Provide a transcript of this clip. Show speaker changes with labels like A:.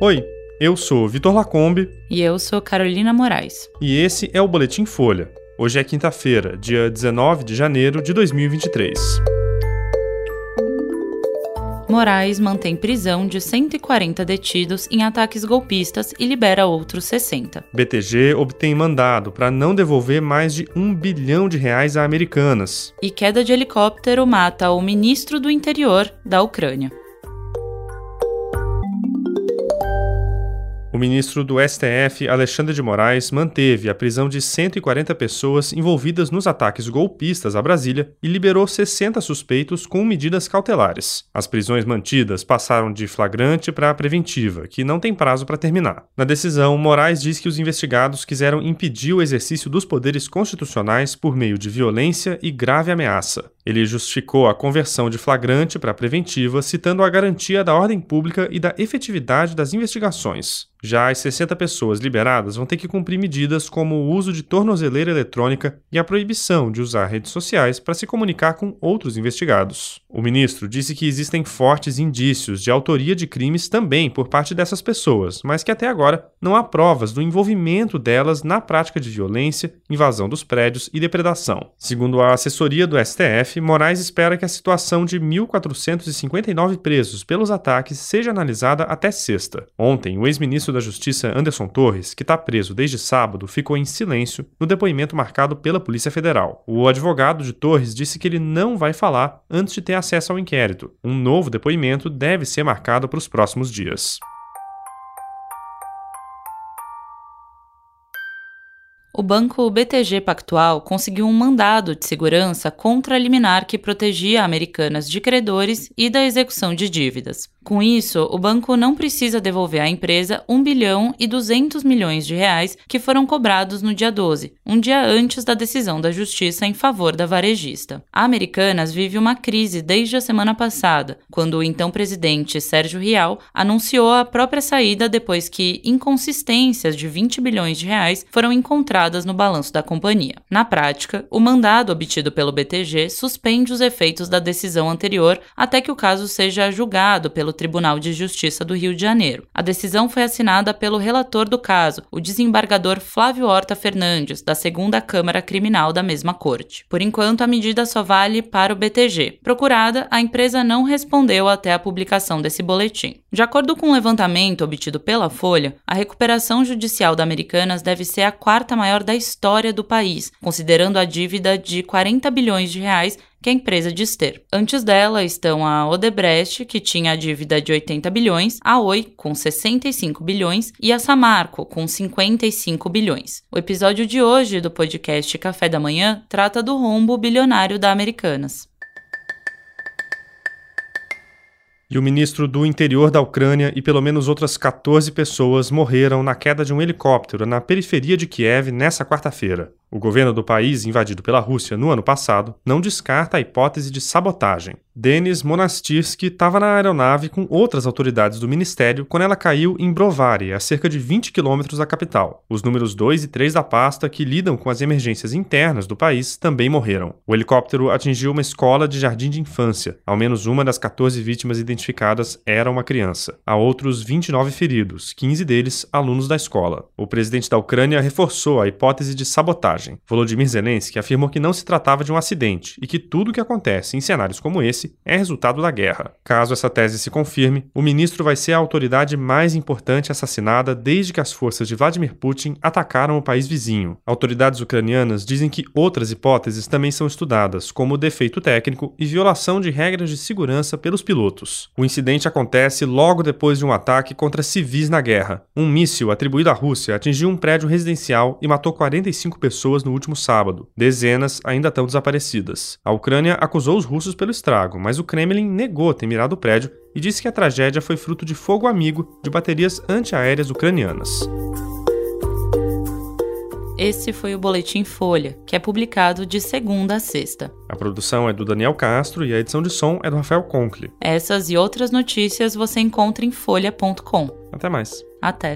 A: Oi, eu sou Vitor Lacombe.
B: E eu sou Carolina Moraes.
A: E esse é o Boletim Folha. Hoje é quinta-feira, dia 19 de janeiro de 2023.
B: Moraes mantém prisão de 140 detidos em ataques golpistas e libera outros 60.
A: BTG obtém mandado para não devolver mais de um bilhão de reais a americanas.
B: E queda de helicóptero mata o ministro do interior da Ucrânia.
A: O ministro do STF, Alexandre de Moraes, manteve a prisão de 140 pessoas envolvidas nos ataques golpistas a Brasília e liberou 60 suspeitos com medidas cautelares. As prisões mantidas passaram de flagrante para preventiva, que não tem prazo para terminar. Na decisão, Moraes diz que os investigados quiseram impedir o exercício dos poderes constitucionais por meio de violência e grave ameaça. Ele justificou a conversão de flagrante para preventiva, citando a garantia da ordem pública e da efetividade das investigações. Já as 60 pessoas liberadas vão ter que cumprir medidas como o uso de tornozeleira eletrônica e a proibição de usar redes sociais para se comunicar com outros investigados. O ministro disse que existem fortes indícios de autoria de crimes também por parte dessas pessoas, mas que até agora não há provas do envolvimento delas na prática de violência, invasão dos prédios e depredação. Segundo a assessoria do STF, Moraes espera que a situação de 1.459 presos pelos ataques seja analisada até sexta. Ontem, o ex-ministro ministro da Justiça Anderson Torres, que está preso desde sábado, ficou em silêncio no depoimento marcado pela Polícia Federal. O advogado de Torres disse que ele não vai falar antes de ter acesso ao inquérito. Um novo depoimento deve ser marcado para os próximos dias.
B: O banco BTG Pactual conseguiu um mandado de segurança contra a liminar que protegia Americanas de credores e da execução de dívidas. Com isso, o banco não precisa devolver à empresa 1 bilhão e 200 milhões de reais que foram cobrados no dia 12, um dia antes da decisão da justiça em favor da varejista. A Americanas vive uma crise desde a semana passada, quando o então presidente Sérgio Rial anunciou a própria saída depois que inconsistências de 20 bilhões de reais foram encontradas no balanço da companhia. Na prática, o mandado obtido pelo BTG suspende os efeitos da decisão anterior até que o caso seja julgado pelo Tribunal de Justiça do Rio de Janeiro. A decisão foi assinada pelo relator do caso, o desembargador Flávio Horta Fernandes, da segunda Câmara Criminal da mesma corte. Por enquanto, a medida só vale para o BTG. Procurada, a empresa não respondeu até a publicação desse boletim. De acordo com um levantamento obtido pela Folha, a recuperação judicial da Americanas deve ser a quarta maior da história do país, considerando a dívida de 40 bilhões de reais que a empresa diz ter. Antes dela estão a Odebrecht, que tinha a dívida de 80 bilhões, a Oi, com 65 bilhões, e a Samarco, com 55 bilhões. O episódio de hoje do podcast Café da Manhã trata do rombo bilionário da Americanas.
A: E o ministro do Interior da Ucrânia e pelo menos outras 14 pessoas morreram na queda de um helicóptero na periferia de Kiev nessa quarta-feira. O governo do país, invadido pela Rússia no ano passado, não descarta a hipótese de sabotagem. Denis Monastirsky estava na aeronave com outras autoridades do ministério quando ela caiu em Brovary, a cerca de 20 quilômetros da capital. Os números 2 e 3 da pasta, que lidam com as emergências internas do país, também morreram. O helicóptero atingiu uma escola de jardim de infância. Ao menos uma das 14 vítimas identificadas era uma criança. Há outros 29 feridos, 15 deles alunos da escola. O presidente da Ucrânia reforçou a hipótese de sabotagem Volodymyr Zelensky afirmou que não se tratava de um acidente e que tudo o que acontece em cenários como esse é resultado da guerra. Caso essa tese se confirme, o ministro vai ser a autoridade mais importante assassinada desde que as forças de Vladimir Putin atacaram o país vizinho. Autoridades ucranianas dizem que outras hipóteses também são estudadas, como defeito técnico e violação de regras de segurança pelos pilotos. O incidente acontece logo depois de um ataque contra civis na guerra. Um míssil atribuído à Rússia atingiu um prédio residencial e matou 45 pessoas pessoas no último sábado. Dezenas ainda estão desaparecidas. A Ucrânia acusou os russos pelo estrago, mas o Kremlin negou ter mirado o prédio e disse que a tragédia foi fruto de fogo amigo de baterias antiaéreas ucranianas.
B: Esse foi o Boletim Folha, que é publicado de segunda a sexta.
A: A produção é do Daniel Castro e a edição de som é do Rafael Conkle.
B: Essas e outras notícias você encontra em folha.com.
A: Até mais.
B: Até.